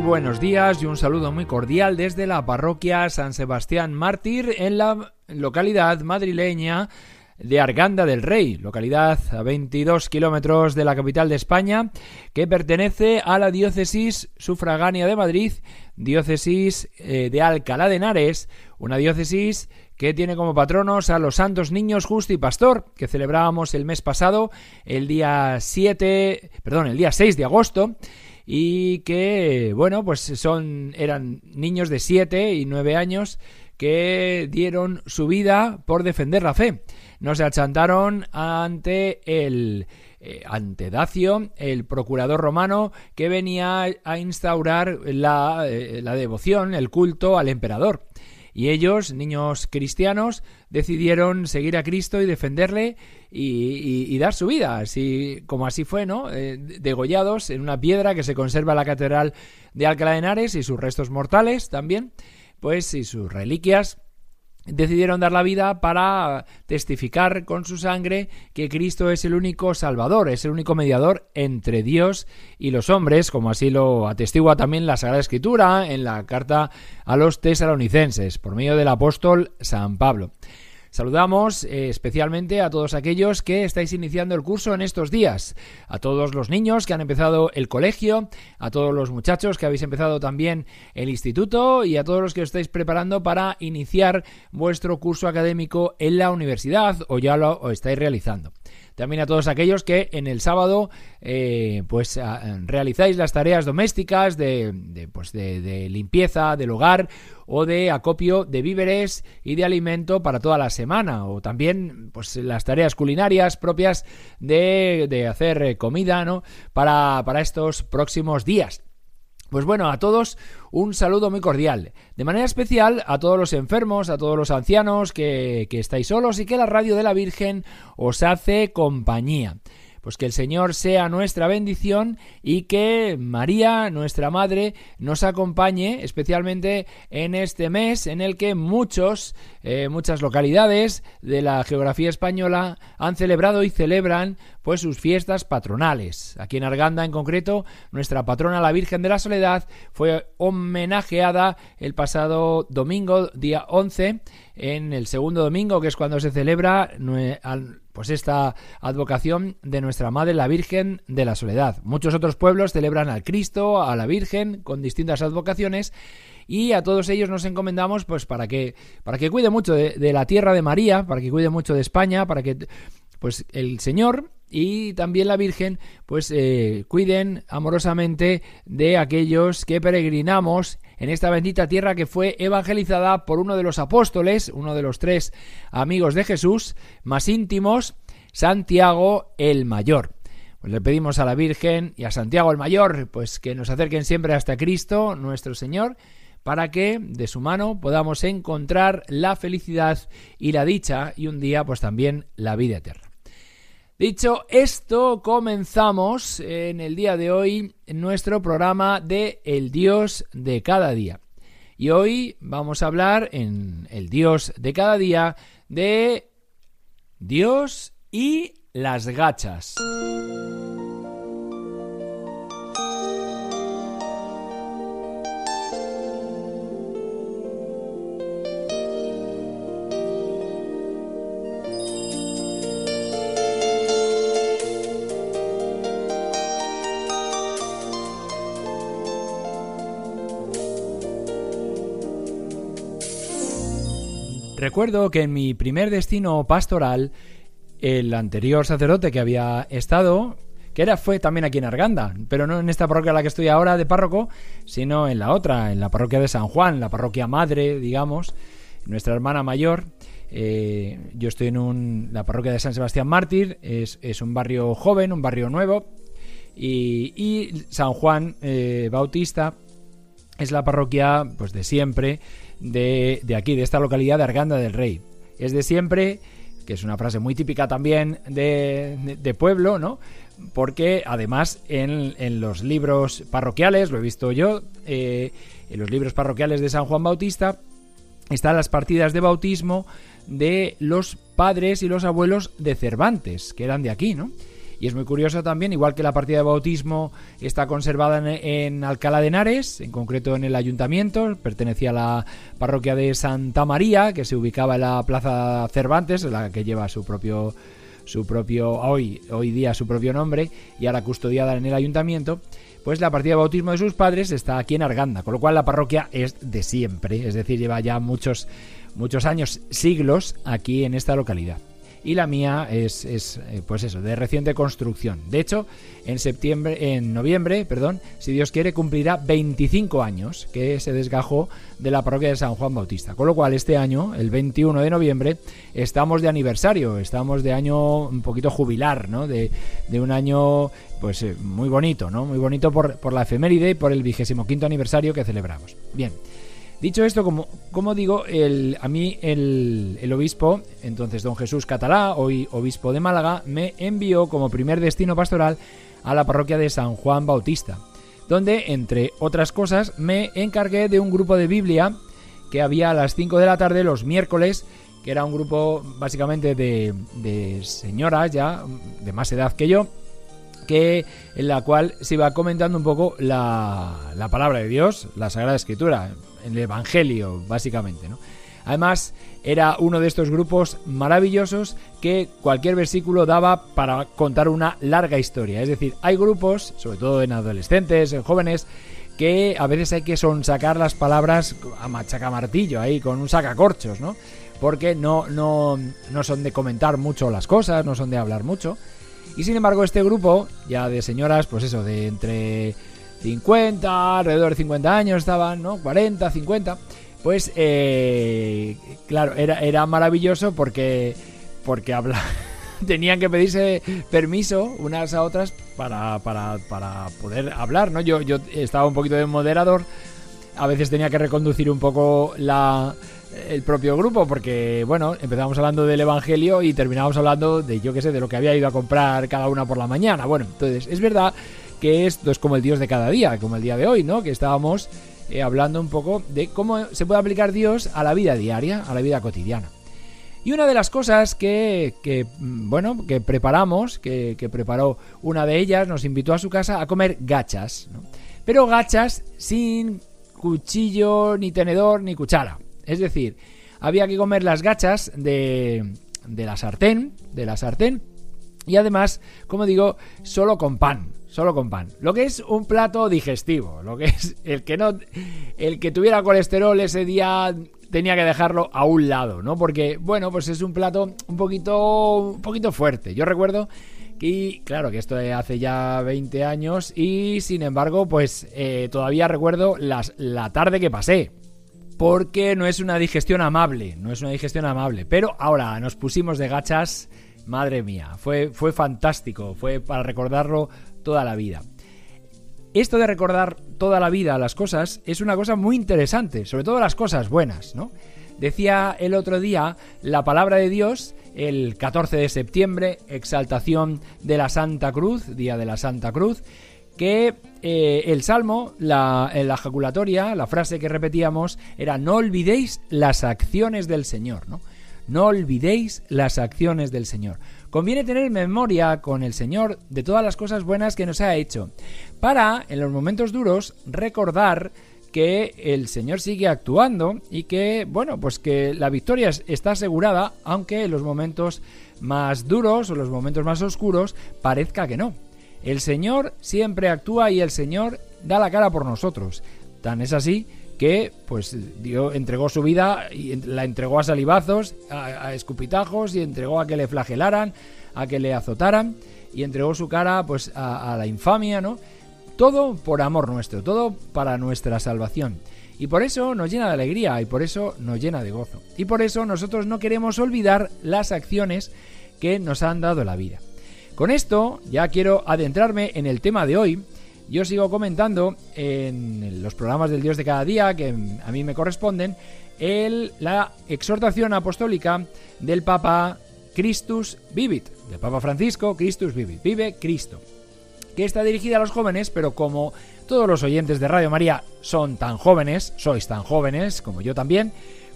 Buenos días y un saludo muy cordial desde la parroquia San Sebastián Mártir en la localidad madrileña de Arganda del Rey, localidad a 22 kilómetros de la capital de España, que pertenece a la diócesis sufragánea de Madrid, diócesis eh, de Alcalá de Henares, una diócesis que tiene como patronos a los santos niños justo y pastor, que celebrábamos el mes pasado, el día 7, perdón, el día 6 de agosto, y que, bueno, pues son, eran niños de 7 y 9 años que dieron su vida por defender la fe. No se achantaron ante el eh, ante Dacio, el procurador romano que venía a instaurar la, eh, la devoción, el culto al emperador. Y ellos, niños cristianos, decidieron seguir a Cristo y defenderle y, dar su vida, así como así fue, ¿no? Eh, degollados en una piedra que se conserva en la catedral de Alcalá de Henares y sus restos mortales también, pues y sus reliquias decidieron dar la vida para testificar con su sangre que Cristo es el único Salvador, es el único mediador entre Dios y los hombres, como así lo atestigua también la Sagrada Escritura en la carta a los tesalonicenses, por medio del apóstol San Pablo. Saludamos eh, especialmente a todos aquellos que estáis iniciando el curso en estos días, a todos los niños que han empezado el colegio, a todos los muchachos que habéis empezado también el instituto y a todos los que os estáis preparando para iniciar vuestro curso académico en la universidad o ya lo estáis realizando. También a todos aquellos que en el sábado eh, pues realizáis las tareas domésticas de, pues de, limpieza del hogar o de acopio de víveres y de alimento para toda la semana o también pues las tareas culinarias propias de, de hacer eh, comida ¿no? para, para estos próximos días. Pues bueno, a todos un saludo muy cordial. De manera especial a todos los enfermos, a todos los ancianos que, que estáis solos y que la radio de la Virgen os hace compañía. Pues que el Señor sea nuestra bendición y que María, nuestra Madre, nos acompañe especialmente en este mes en el que muchos, eh, muchas localidades de la geografía española han celebrado y celebran pues sus fiestas patronales. Aquí en Arganda en concreto, nuestra patrona la Virgen de la Soledad fue homenajeada el pasado domingo, día 11, en el segundo domingo, que es cuando se celebra pues esta advocación de nuestra Madre la Virgen de la Soledad. Muchos otros pueblos celebran al Cristo, a la Virgen, con distintas advocaciones y a todos ellos nos encomendamos pues para que para que cuide mucho de, de, la tierra de María, para que cuide mucho de España, para que pues el Señor y también la Virgen pues eh, cuiden amorosamente de aquellos que peregrinamos en esta bendita tierra que fue evangelizada por uno de los apóstoles, uno de los tres amigos de Jesús más íntimos, Santiago el Mayor. Pues le pedimos a la Virgen y a Santiago el Mayor pues que nos acerquen siempre hasta Cristo, nuestro Señor, para que de su mano podamos encontrar la felicidad y la dicha y un día pues también la vida eterna. Dicho esto, comenzamos en el día de hoy nuestro programa de El Dios de cada día. Y hoy vamos a hablar en El Dios de cada día de Dios y las gachas. Recuerdo que en mi primer destino pastoral el anterior sacerdote que había estado, que era, fue también aquí en Arganda, pero no en esta parroquia en la que estoy ahora de párroco, sino en la otra, en la parroquia de San Juan, la parroquia madre, digamos, nuestra hermana mayor. Eh, yo estoy en un, la parroquia de San Sebastián Mártir, es, un barrio joven, un barrio nuevo, y, San Juan eh, Bautista es la parroquia pues de siempre de, de aquí, de esta localidad de Arganda del Rey. Es de siempre que es una frase muy típica también de, pueblo, ¿no? Porque además en, los libros parroquiales, lo he visto yo, eh, en los libros parroquiales de San Juan Bautista, están las partidas de bautismo de los padres y los abuelos de Cervantes, que eran de aquí, ¿no? Y es muy curioso también, igual que la partida de bautismo está conservada en, Alcalá de Henares, en concreto en el ayuntamiento, pertenecía a la parroquia de Santa María, que se ubicaba en la Plaza Cervantes, la que lleva su propio su propio hoy hoy día su propio nombre y ahora custodiada en el ayuntamiento pues la partida de bautismo de sus padres está aquí en Arganda, con lo cual la parroquia es de siempre, es decir, lleva ya muchos, muchos años, siglos aquí en esta localidad y la mía es, es, eh, pues eso, de reciente construcción. De hecho, en septiembre, en noviembre, perdón, si Dios quiere, cumplirá 25 años que se desgajó de la parroquia de San Juan Bautista. Con lo cual, este año, el 21 de noviembre, estamos de aniversario, estamos de año un poquito jubilar, ¿no? De, de un año, pues eh, muy bonito, ¿no? Muy bonito por, por la efeméride y por el vigésimo quinto aniversario que celebramos. Bien. Dicho esto, como, digo, a mí el, obispo, entonces don Jesús Catalá, hoy obispo de Málaga, me envió como primer destino pastoral a la parroquia de San Juan Bautista, donde, entre otras cosas, me encargué de un grupo de Biblia que había a las 5 de la tarde los miércoles, que era un grupo básicamente de, señoras ya, de más edad que yo, en la cual se iba comentando un poco la palabra de Dios, la Sagrada Escritura, el Evangelio, básicamente, ¿no? Además, era uno de estos grupos maravillosos que cualquier versículo daba para contar una larga historia. Es decir, hay grupos, sobre todo en adolescentes, en jóvenes, que a veces hay que sonsacar las palabras a machacamartillo, ahí con un sacacorchos, ¿no? Porque no, no, no son de comentar mucho las cosas, no son de hablar mucho. Y sin embargo, este grupo, ya de señoras, pues eso, de entre 50, alrededor de 50 años estaban, ¿no? 40, 50. Pues, eh, claro, era, era maravilloso porque, porque habla, tenían que pedirse permiso unas a otras para, para, para poder hablar, ¿no? Yo, yo estaba un poquito de moderador, a veces tenía que reconducir un poco la, el propio grupo, porque, bueno, empezamos hablando del Evangelio y terminábamos hablando de, yo qué sé, de lo que había ido a comprar cada una por la mañana. Bueno, entonces, es verdad que esto es como el Dios de cada día, como el día de hoy, ¿no? Que estábamos eh, hablando un poco de cómo se puede aplicar Dios a la vida diaria, a la vida cotidiana. Y una de las cosas que, mm, bueno, que preparamos, que, que, preparó una de ellas, nos invitó a su casa a comer gachas, ¿no? Pero gachas sin cuchillo, ni tenedor, ni cuchara. Es decir, había que comer las gachas de, de la sartén, de la sartén, y además, como digo, solo con pan solo con pan. Lo que es un plato digestivo, lo que es el que no el que tuviera colesterol ese día tenía que dejarlo a un lado, ¿no? Porque bueno, pues es un plato un poquito un poquito fuerte. Yo recuerdo que claro, que esto hace ya 20 años y sin embargo, pues eh, todavía recuerdo la tarde que pasé. Porque no es una digestión amable, no es una digestión amable. Pero ahora nos pusimos de gachas Madre mía, fue, fue fantástico, fue para recordarlo toda la vida. Esto de recordar toda la vida las cosas es una cosa muy interesante, sobre todo las cosas buenas, ¿no? Decía el otro día la palabra de Dios, el 14 de septiembre, exaltación de la Santa Cruz, día de la Santa Cruz, que eh, el salmo, la, la ejaculatoria, la frase que repetíamos era no olvidéis las acciones del Señor, ¿no? No olvidéis las acciones del Señor. Conviene tener memoria con el Señor de todas las cosas buenas que nos ha hecho, para, en los momentos duros, recordar que el Señor sigue actuando y que, bueno, pues que la victoria está asegurada, aunque en los momentos más duros o los momentos más oscuros parezca que no. El Señor siempre actúa y el Señor da la cara por nosotros. Tan es así que pues dio, entregó su vida y la entregó a salivazos, a, escupitajos y entregó a que le flagelaran, a que le azotaran y entregó su cara pues a, a la infamia, ¿no? Todo por amor nuestro, todo para nuestra salvación. Y por eso nos llena de alegría y por eso nos llena de gozo. Y por eso nosotros no queremos olvidar las acciones que nos han dado la vida. Con esto ya quiero adentrarme en el tema de hoy. Yo sigo comentando en los programas del Dios de cada día que a mí me corresponden el, la exhortación apostólica del Papa Christus Vivit, del Papa Francisco Christus Vivit, vive Cristo que está dirigida a los jóvenes, pero como todos los oyentes de Radio María son tan jóvenes, sois tan jóvenes como yo también,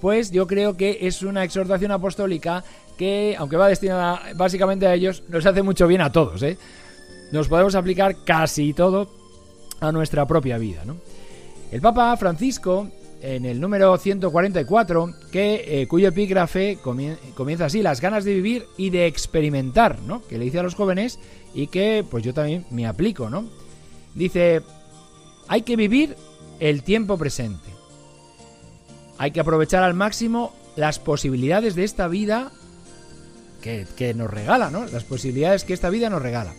pues yo creo que es una exhortación apostólica que, aunque va destinada básicamente a ellos, nos hace mucho bien a todos. ¿eh? Nos podemos aplicar casi todo a nuestra propia vida. ¿no? El Papa Francisco, en el número 144, que, eh, cuyo epígrafe comienza así, las ganas de vivir y de experimentar, ¿no? que le dice a los jóvenes y que pues yo también me aplico, ¿no? Dice, hay que vivir el tiempo presente. Hay que aprovechar al máximo las posibilidades de esta vida que, que nos regala, ¿no? Las posibilidades que esta vida nos regala.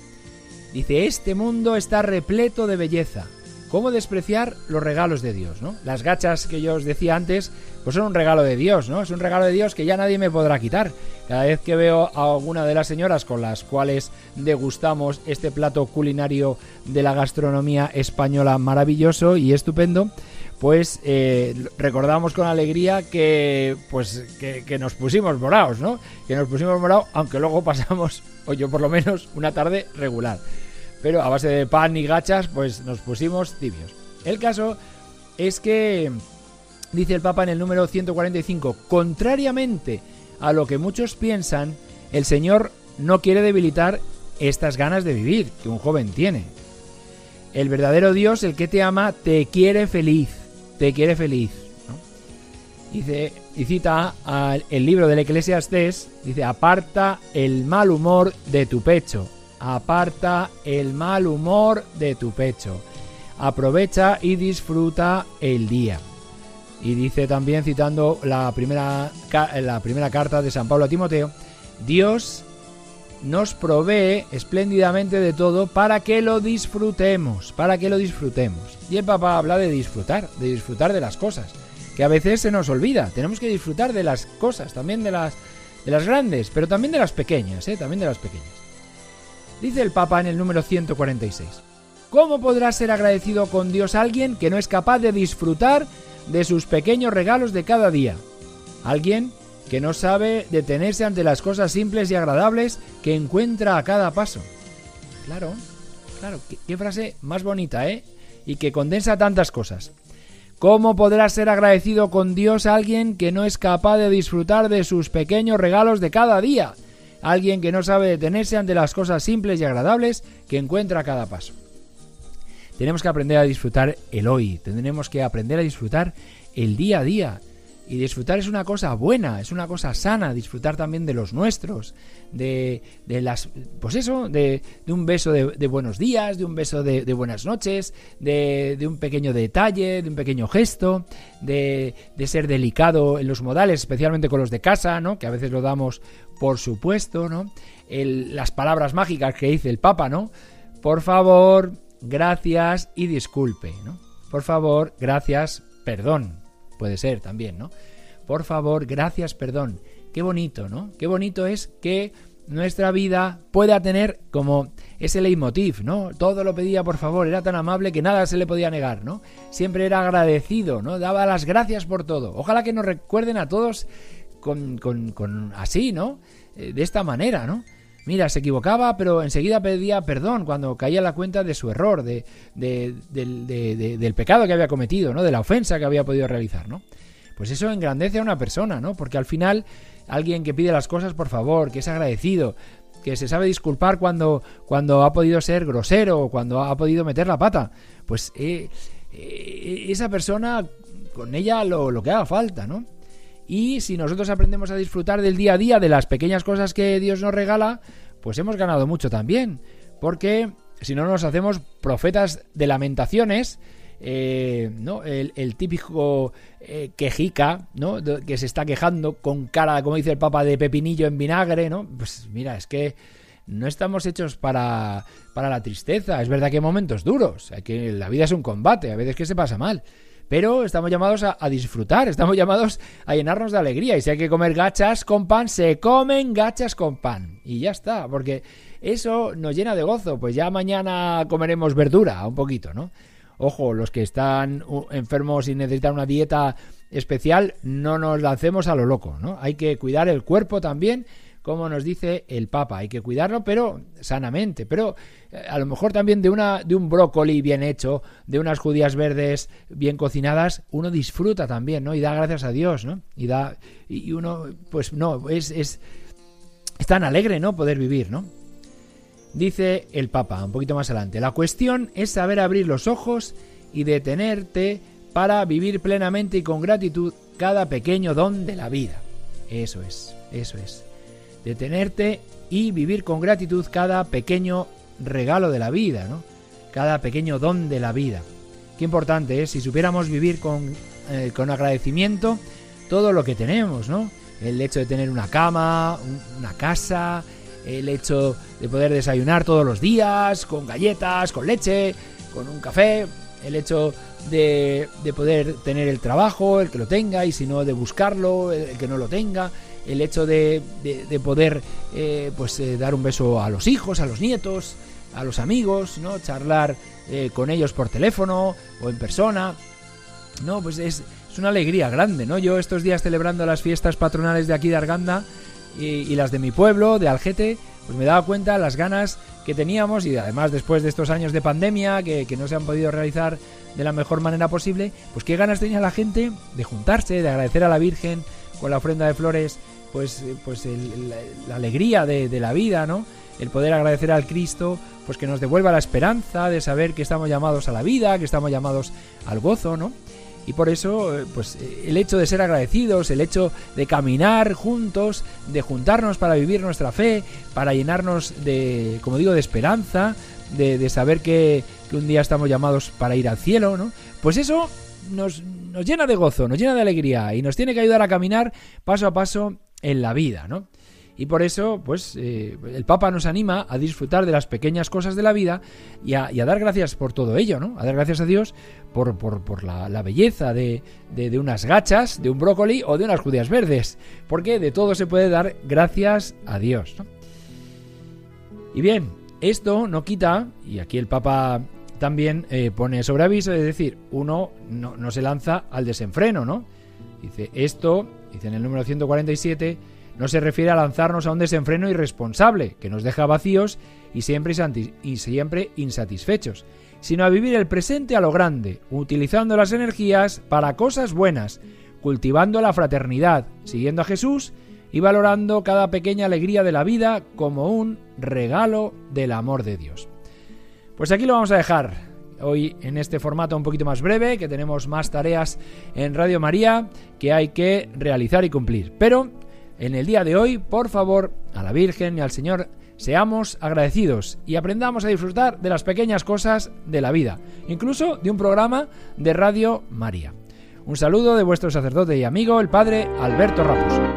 Dice, este mundo está repleto de belleza, ¿Cómo despreciar los regalos de Dios? ¿no? Las gachas que yo os decía antes, pues son un regalo de Dios, ¿no? Es un regalo de Dios que ya nadie me podrá quitar. Cada vez que veo a alguna de las señoras con las cuales degustamos este plato culinario de la gastronomía española maravilloso y estupendo, pues eh, recordamos con alegría que pues que, que, nos pusimos morados, ¿no? Que nos pusimos morados, aunque luego pasamos, o yo por lo menos, una tarde regular pero a base de pan y gachas, pues nos pusimos tibios. El caso es que, dice el Papa en el número 145, contrariamente a lo que muchos piensan, el Señor no quiere debilitar estas ganas de vivir que un joven tiene. El verdadero Dios, el que te ama, te quiere feliz, te quiere feliz. Dice, y cita el libro del Eclesiastés, dice, aparta el mal humor de tu pecho aparta el mal humor de tu pecho. Aprovecha y disfruta el día. Y dice también, citando la primera, la primera carta de San Pablo a Timoteo, Dios nos provee espléndidamente de todo para que lo disfrutemos, para que lo disfrutemos. Y el papá habla de disfrutar, de disfrutar de las cosas, que a veces se nos olvida. Tenemos que disfrutar de las cosas, también de las, de las grandes, pero también de las pequeñas, ¿eh? también de las pequeñas. Dice el Papa en el número 146. ¿Cómo podrá ser agradecido con Dios alguien que no es capaz de disfrutar de sus pequeños regalos de cada día? Alguien que no sabe detenerse ante las cosas simples y agradables que encuentra a cada paso. Claro, claro, qué, frase más bonita, ¿eh? Y que condensa tantas cosas. ¿Cómo podrá ser agradecido con Dios alguien que no es capaz de disfrutar de sus pequeños regalos de cada día? alguien que no sabe detenerse ante las cosas simples y agradables que encuentra a cada paso. Tenemos que aprender a disfrutar el hoy, tendremos que aprender a disfrutar el día a día. Y disfrutar es una cosa buena, es una cosa sana, disfrutar también de los nuestros, de, de las, pues eso, de, de un beso de, buenos días, de un beso de, buenas noches, de, un pequeño detalle, de un pequeño gesto, de, ser delicado en los modales, especialmente con los de casa, ¿no? Que a veces lo damos por supuesto, ¿no? las palabras mágicas que dice el Papa, ¿no? Por favor, gracias y disculpe, ¿no? Por favor, gracias, perdón, puede ser también, ¿no? Por favor, gracias, perdón. Qué bonito, ¿no? Qué bonito es que nuestra vida pueda tener como ese leitmotiv, ¿no? Todo lo pedía por favor, era tan amable que nada se le podía negar, ¿no? Siempre era agradecido, ¿no? Daba las gracias por todo. Ojalá que nos recuerden a todos con, con, así, ¿no? Eh, de esta manera, ¿no? Mira, se equivocaba, pero enseguida pedía perdón cuando caía la cuenta de su error, de, del pecado que había cometido, ¿no? De la ofensa que había podido realizar, ¿no? Pues eso engrandece a una persona, ¿no? Porque al final alguien que pide las cosas por favor, que es agradecido, que se sabe disculpar cuando, cuando ha podido ser grosero cuando ha podido meter la pata, pues eh, eh, esa persona, con ella lo, lo que haga falta, ¿no? Y si nosotros aprendemos a disfrutar del día a día, de las pequeñas cosas que Dios nos regala, pues hemos ganado mucho también. Porque si no nos hacemos profetas de lamentaciones eh, ¿no? El, típico eh, quejica, ¿no? que se está quejando con cara, como dice el Papa, de pepinillo en vinagre, ¿no? Pues mira, es que no estamos hechos para, para la tristeza. Es verdad que hay momentos duros, que la vida es un combate, a veces que se pasa mal. Pero estamos llamados a, disfrutar, estamos llamados a llenarnos de alegría. Y si hay que comer gachas con pan, se comen gachas con pan. Y ya está, porque eso nos llena de gozo. Pues ya mañana comeremos verdura, un poquito, ¿no? Ojo, los que están enfermos y necesitan una dieta especial, no nos lancemos a lo loco, ¿no? Hay que cuidar el cuerpo también, como nos dice el Papa, hay que cuidarlo, pero sanamente, pero eh, a lo mejor también de una de un brócoli bien hecho, de unas judías verdes bien cocinadas, uno disfruta también, ¿no? Y da gracias a Dios, ¿no? Y da y uno pues no, es es, es tan alegre, ¿no? Poder vivir, ¿no? Dice el Papa, un poquito más adelante, la cuestión es saber abrir los ojos y detenerte para vivir plenamente y con gratitud cada pequeño don de la vida. Eso es, eso es. Detenerte y vivir con gratitud cada pequeño regalo de la vida, ¿no? Cada pequeño don de la vida. Qué importante es, si supiéramos vivir con, eh, con agradecimiento todo lo que tenemos, ¿no? El hecho de tener una cama, una casa, el hecho de poder desayunar todos los días, con galletas, con leche, con un café, el hecho de, poder tener el trabajo, el que lo tenga, y si no, de buscarlo, el, que no lo tenga, el hecho de, poder eh, pues eh, dar un beso a los hijos, a los nietos, a los amigos, ¿no? charlar eh, con ellos por teléfono o en persona. No, pues es, es, una alegría grande, ¿no? Yo estos días celebrando las fiestas patronales de aquí de Arganda, y, las de mi pueblo, de Algete, pues me daba cuenta las ganas que teníamos y además después de estos años de pandemia que, no se han podido realizar de la mejor manera posible, pues qué ganas tenía la gente de juntarse, de agradecer a la Virgen con la ofrenda de flores, pues, pues la, alegría de, de, la vida, ¿no? El poder agradecer al Cristo, pues que nos devuelva la esperanza de saber que estamos llamados a la vida, que estamos llamados al gozo, ¿no? Y por eso, eh, pues el hecho de ser agradecidos, el hecho de caminar juntos, de juntarnos para vivir nuestra fe, para llenarnos de, como digo, de esperanza, de, saber que, un día estamos llamados para ir al cielo, ¿no? Pues eso nos, nos llena de gozo, nos llena de alegría y nos tiene que ayudar a caminar paso a paso en la vida, ¿no? Y por eso, pues, eh, el Papa nos anima a disfrutar de las pequeñas cosas de la vida y a, dar gracias por todo ello, ¿no? A dar gracias a Dios por, por, la, belleza de, de, unas gachas, de un brócoli o de unas judías verdes. Porque de todo se puede dar gracias a Dios, Y bien, esto no quita, y aquí el Papa también eh, pone sobre aviso, es decir, uno no, no se lanza al desenfreno, ¿no? Dice, esto, dice en el número 147, no se refiere a lanzarnos a un desenfreno irresponsable, que nos deja vacíos y siempre, y siempre insatisfechos, sino a vivir el presente a lo grande, utilizando las energías para cosas buenas, cultivando la fraternidad, siguiendo a Jesús y valorando cada pequeña alegría de la vida como un regalo del amor de Dios. Pues aquí lo vamos a dejar. Hoy en este formato un poquito más breve, que tenemos más tareas en Radio María que hay que realizar y cumplir. Pero en el día de hoy, por favor, a la Virgen y al Señor seamos agradecidos y aprendamos a disfrutar de las pequeñas cosas de la vida, incluso de un programa de Radio María. Un saludo de vuestro sacerdote y amigo, el Padre Alberto Raposo.